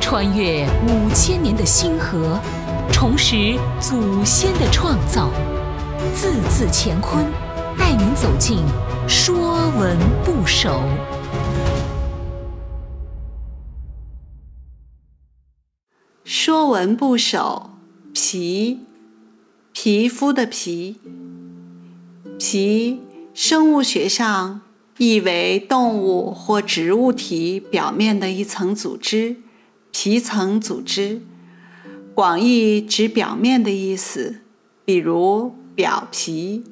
穿越五千年的星河，重拾祖先的创造，字字乾坤，带您走进《说文不首》。《说文不首》皮，皮肤的皮，皮，生物学上意为动物或植物体表面的一层组织。皮层组织，广义指表面的意思，比如表皮。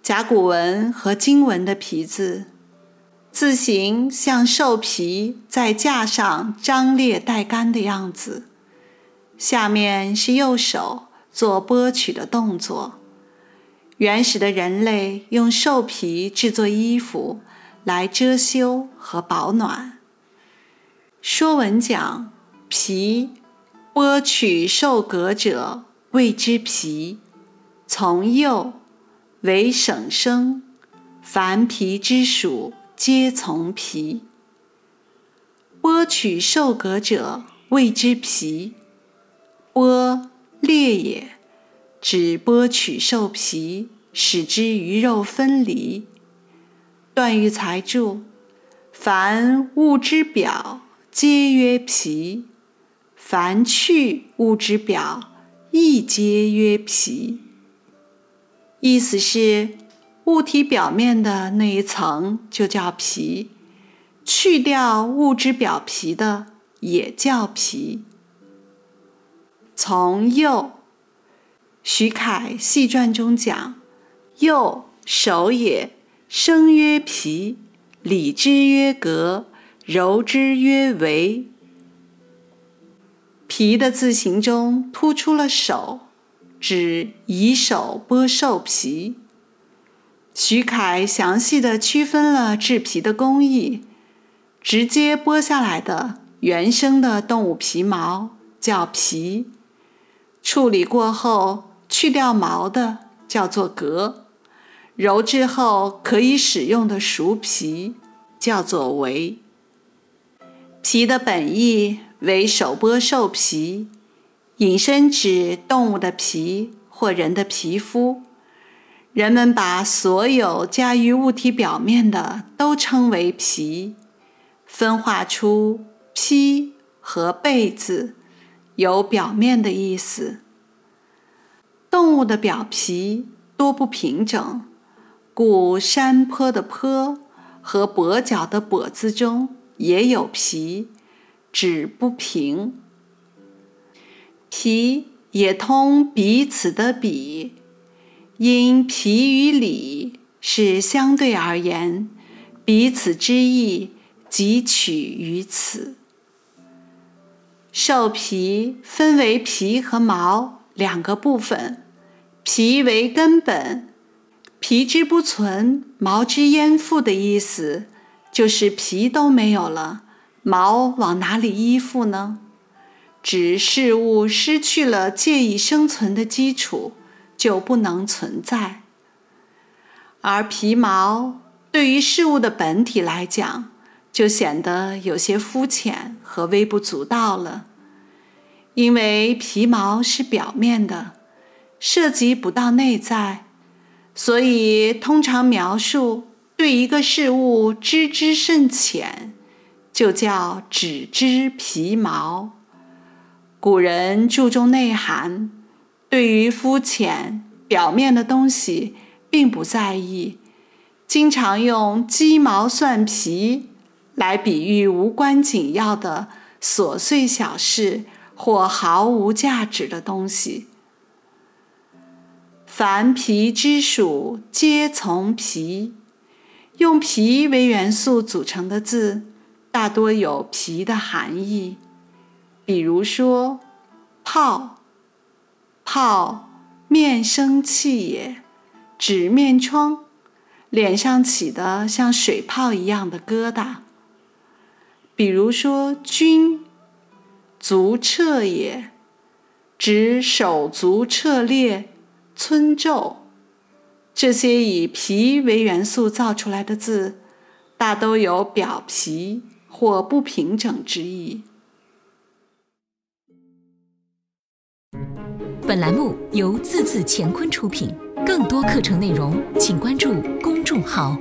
甲骨文和金文的“皮”字，字形像兽皮在架上张裂带干的样子。下面是右手做剥取的动作。原始的人类用兽皮制作衣服来遮羞和保暖。说文讲：皮，剥取受革者谓之皮。从幼为省生，凡皮之属皆从皮。剥取受革者谓之皮。剥，裂也，只剥取兽皮，使之鱼肉分离。段玉裁注：凡物之表。皆曰皮，凡去物之表，亦皆曰皮。意思是，物体表面的那一层就叫皮，去掉物质表皮的也叫皮。从右，徐凯细传中讲：右手也，生曰皮，理之曰革。柔之曰为。皮的字形中突出了手，指以手剥兽皮。徐凯详细的区分了制皮的工艺：直接剥下来的原生的动物皮毛叫皮，处理过后去掉毛的叫做革，揉制后可以使用的熟皮叫做为。皮的本意为手剥兽皮，引申指动物的皮或人的皮肤。人们把所有加于物体表面的都称为皮，分化出“披”和“被”字，有表面的意思。动物的表皮多不平整，故山坡的“坡”和跛脚的“跛”字中。也有皮，指不平。皮也通彼此的比，因皮与理是相对而言，彼此之意即取于此。兽皮分为皮和毛两个部分，皮为根本，皮之不存，毛之焉附的意思。就是皮都没有了，毛往哪里依附呢？指事物失去了借以生存的基础，就不能存在。而皮毛对于事物的本体来讲，就显得有些肤浅和微不足道了。因为皮毛是表面的，涉及不到内在，所以通常描述。对一个事物知之甚浅，就叫只知皮毛。古人注重内涵，对于肤浅表面的东西并不在意，经常用鸡毛蒜皮来比喻无关紧要的琐碎小事或毫无价值的东西。凡皮之属，皆从皮。用皮为元素组成的字，大多有皮的含义。比如说，泡，泡，面生气也，指面疮，脸上起的像水泡一样的疙瘩。比如说，君，足彻也，指手足彻裂，村、昼。这些以皮为元素造出来的字，大都有表皮或不平整之意。本栏目由字字乾坤出品，更多课程内容请关注公众号。